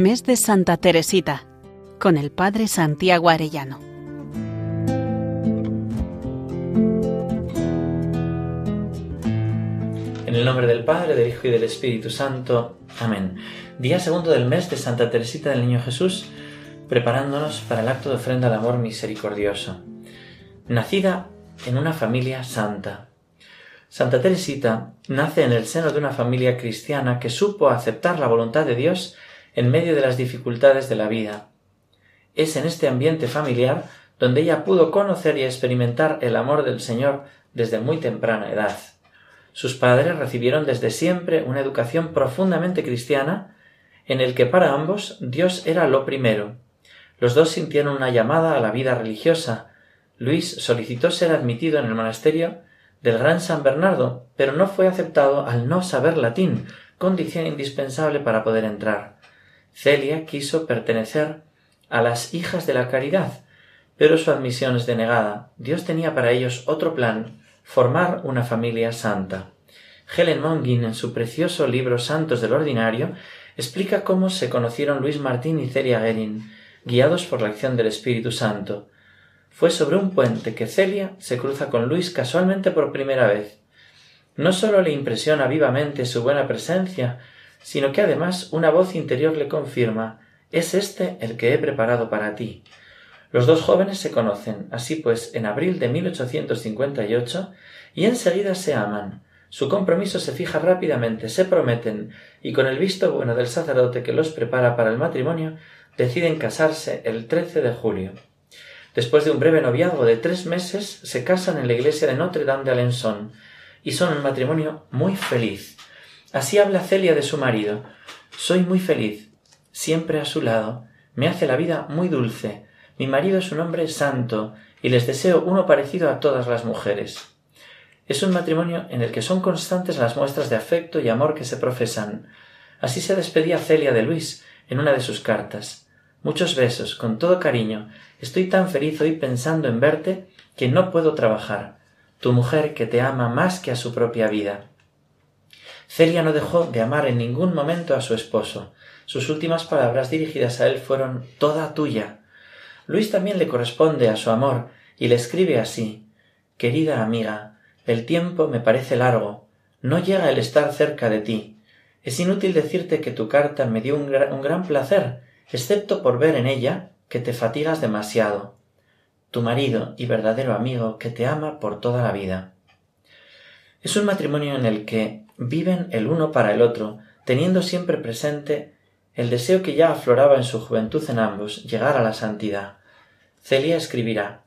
Mes de Santa Teresita, con el Padre Santiago Arellano. En el nombre del Padre, del Hijo y del Espíritu Santo. Amén. Día segundo del mes de Santa Teresita del Niño Jesús, preparándonos para el acto de ofrenda al amor misericordioso. Nacida en una familia santa. Santa Teresita nace en el seno de una familia cristiana que supo aceptar la voluntad de Dios en medio de las dificultades de la vida. Es en este ambiente familiar donde ella pudo conocer y experimentar el amor del Señor desde muy temprana edad. Sus padres recibieron desde siempre una educación profundamente cristiana en el que para ambos Dios era lo primero. Los dos sintieron una llamada a la vida religiosa. Luis solicitó ser admitido en el monasterio del Gran San Bernardo, pero no fue aceptado al no saber latín, condición indispensable para poder entrar. Celia quiso pertenecer a las hijas de la caridad, pero su admisión es denegada. Dios tenía para ellos otro plan, formar una familia santa. Helen Mongin, en su precioso libro Santos del Ordinario, explica cómo se conocieron Luis Martín y Celia Guerin, guiados por la acción del Espíritu Santo. Fue sobre un puente que Celia se cruza con Luis casualmente por primera vez. No sólo le impresiona vivamente su buena presencia, sino que además una voz interior le confirma es este el que he preparado para ti. Los dos jóvenes se conocen, así pues, en abril de 1858, y enseguida se aman. Su compromiso se fija rápidamente, se prometen, y con el visto bueno del sacerdote que los prepara para el matrimonio, deciden casarse el 13 de julio. Después de un breve noviazgo de tres meses, se casan en la iglesia de Notre Dame de Alençon, y son un matrimonio muy feliz. Así habla Celia de su marido. Soy muy feliz, siempre a su lado. Me hace la vida muy dulce. Mi marido es un hombre santo, y les deseo uno parecido a todas las mujeres. Es un matrimonio en el que son constantes las muestras de afecto y amor que se profesan. Así se despedía Celia de Luis en una de sus cartas. Muchos besos, con todo cariño. Estoy tan feliz hoy pensando en verte que no puedo trabajar. Tu mujer que te ama más que a su propia vida. Celia no dejó de amar en ningún momento a su esposo. Sus últimas palabras dirigidas a él fueron toda tuya. Luis también le corresponde a su amor y le escribe así Querida amiga, el tiempo me parece largo. No llega el estar cerca de ti. Es inútil decirte que tu carta me dio un, un gran placer, excepto por ver en ella que te fatigas demasiado. Tu marido y verdadero amigo que te ama por toda la vida. Es un matrimonio en el que viven el uno para el otro, teniendo siempre presente el deseo que ya afloraba en su juventud en ambos, llegar a la santidad. Celia escribirá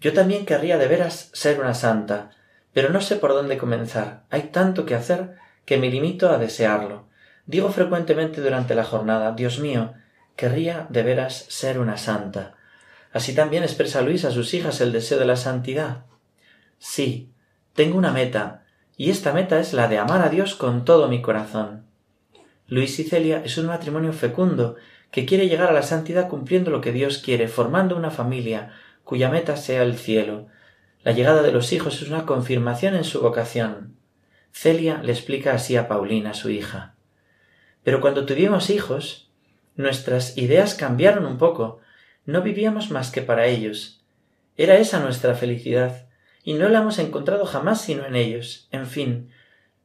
Yo también querría de veras ser una santa, pero no sé por dónde comenzar. Hay tanto que hacer que me limito a desearlo. Digo frecuentemente durante la jornada Dios mío, querría de veras ser una santa. Así también expresa Luis a sus hijas el deseo de la santidad. Sí, tengo una meta, y esta meta es la de amar a Dios con todo mi corazón. Luis y Celia es un matrimonio fecundo que quiere llegar a la santidad cumpliendo lo que Dios quiere, formando una familia cuya meta sea el cielo. La llegada de los hijos es una confirmación en su vocación. Celia le explica así a Paulina, su hija. Pero cuando tuvimos hijos, nuestras ideas cambiaron un poco. No vivíamos más que para ellos. Era esa nuestra felicidad, y no la hemos encontrado jamás sino en ellos. En fin,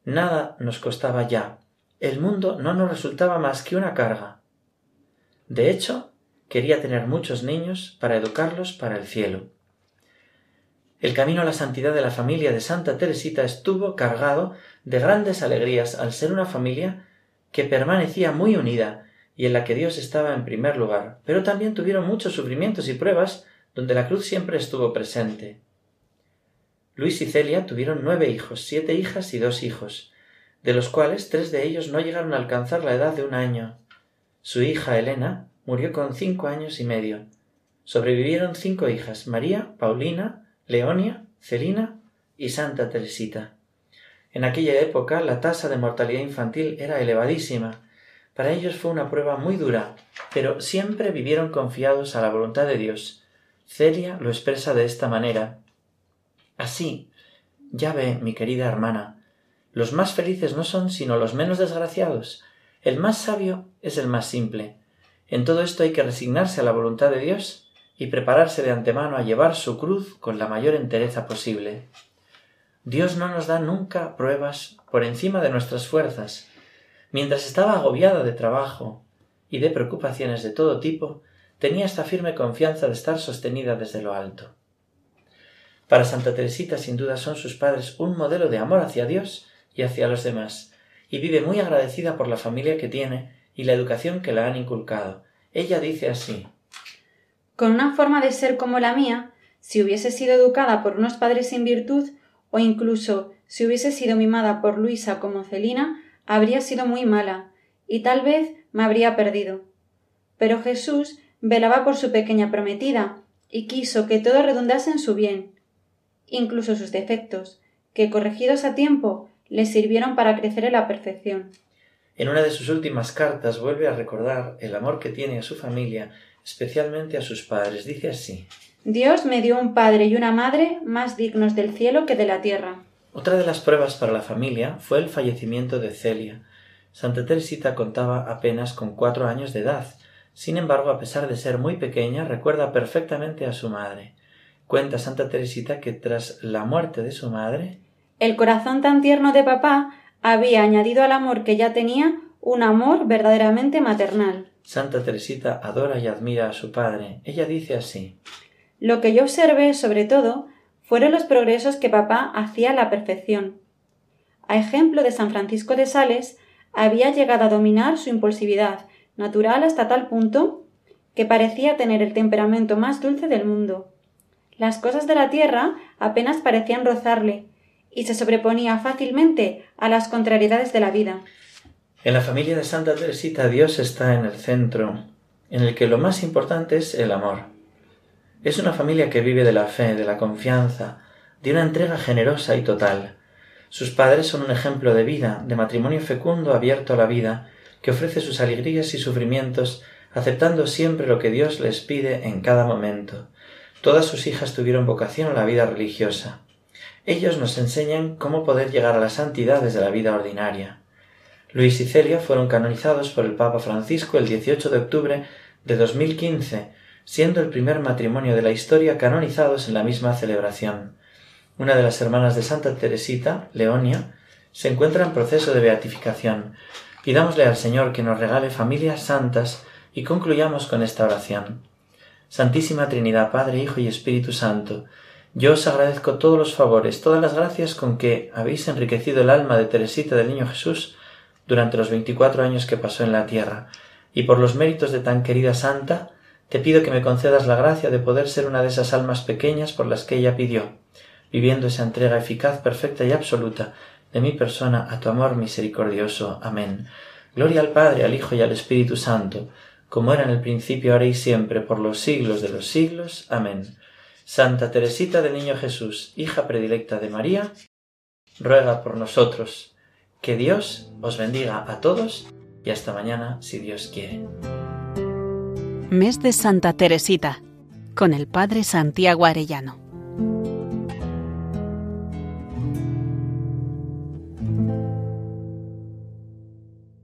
nada nos costaba ya. El mundo no nos resultaba más que una carga. De hecho, quería tener muchos niños para educarlos para el cielo. El camino a la santidad de la familia de Santa Teresita estuvo cargado de grandes alegrías al ser una familia que permanecía muy unida y en la que Dios estaba en primer lugar, pero también tuvieron muchos sufrimientos y pruebas donde la cruz siempre estuvo presente. Luis y Celia tuvieron nueve hijos, siete hijas y dos hijos, de los cuales tres de ellos no llegaron a alcanzar la edad de un año. Su hija Elena murió con cinco años y medio. Sobrevivieron cinco hijas María, Paulina, Leonia, Celina y Santa Teresita. En aquella época la tasa de mortalidad infantil era elevadísima. Para ellos fue una prueba muy dura, pero siempre vivieron confiados a la voluntad de Dios. Celia lo expresa de esta manera Así, ya ve, mi querida hermana, los más felices no son sino los menos desgraciados. El más sabio es el más simple. En todo esto hay que resignarse a la voluntad de Dios y prepararse de antemano a llevar su cruz con la mayor entereza posible. Dios no nos da nunca pruebas por encima de nuestras fuerzas. Mientras estaba agobiada de trabajo y de preocupaciones de todo tipo, tenía esta firme confianza de estar sostenida desde lo alto. Para Santa Teresita sin duda son sus padres un modelo de amor hacia Dios y hacia los demás, y vive muy agradecida por la familia que tiene y la educación que la han inculcado. Ella dice así Con una forma de ser como la mía, si hubiese sido educada por unos padres sin virtud, o incluso si hubiese sido mimada por Luisa como Celina, habría sido muy mala, y tal vez me habría perdido. Pero Jesús velaba por su pequeña prometida, y quiso que todo redundase en su bien, incluso sus defectos, que corregidos a tiempo le sirvieron para crecer en la perfección. En una de sus últimas cartas vuelve a recordar el amor que tiene a su familia, especialmente a sus padres. Dice así Dios me dio un padre y una madre más dignos del cielo que de la tierra. Otra de las pruebas para la familia fue el fallecimiento de Celia. Santa Teresita contaba apenas con cuatro años de edad. Sin embargo, a pesar de ser muy pequeña, recuerda perfectamente a su madre. Cuenta Santa Teresita que tras la muerte de su madre, el corazón tan tierno de papá había añadido al amor que ya tenía un amor verdaderamente maternal. Santa Teresita adora y admira a su padre. Ella dice así Lo que yo observé, sobre todo, fueron los progresos que papá hacía a la perfección. A ejemplo de San Francisco de Sales, había llegado a dominar su impulsividad natural hasta tal punto que parecía tener el temperamento más dulce del mundo. Las cosas de la tierra apenas parecían rozarle, y se sobreponía fácilmente a las contrariedades de la vida. En la familia de Santa Teresita Dios está en el centro, en el que lo más importante es el amor. Es una familia que vive de la fe, de la confianza, de una entrega generosa y total. Sus padres son un ejemplo de vida, de matrimonio fecundo abierto a la vida, que ofrece sus alegrías y sufrimientos, aceptando siempre lo que Dios les pide en cada momento. Todas sus hijas tuvieron vocación a la vida religiosa. Ellos nos enseñan cómo poder llegar a la santidad desde la vida ordinaria. Luis y Celia fueron canonizados por el Papa Francisco el 18 de octubre de 2015, siendo el primer matrimonio de la historia canonizados en la misma celebración. Una de las hermanas de Santa Teresita, Leonia, se encuentra en proceso de beatificación. Pidámosle al Señor que nos regale familias santas y concluyamos con esta oración. Santísima Trinidad, Padre, Hijo y Espíritu Santo, yo os agradezco todos los favores, todas las gracias con que habéis enriquecido el alma de Teresita del Niño Jesús durante los veinticuatro años que pasó en la tierra, y por los méritos de tan querida santa, te pido que me concedas la gracia de poder ser una de esas almas pequeñas por las que ella pidió, viviendo esa entrega eficaz, perfecta y absoluta de mi persona a tu amor misericordioso. Amén. Gloria al Padre, al Hijo y al Espíritu Santo, como era en el principio, ahora y siempre, por los siglos de los siglos. Amén. Santa Teresita del Niño Jesús, hija predilecta de María, ruega por nosotros. Que Dios os bendiga a todos y hasta mañana si Dios quiere. Mes de Santa Teresita con el Padre Santiago Arellano.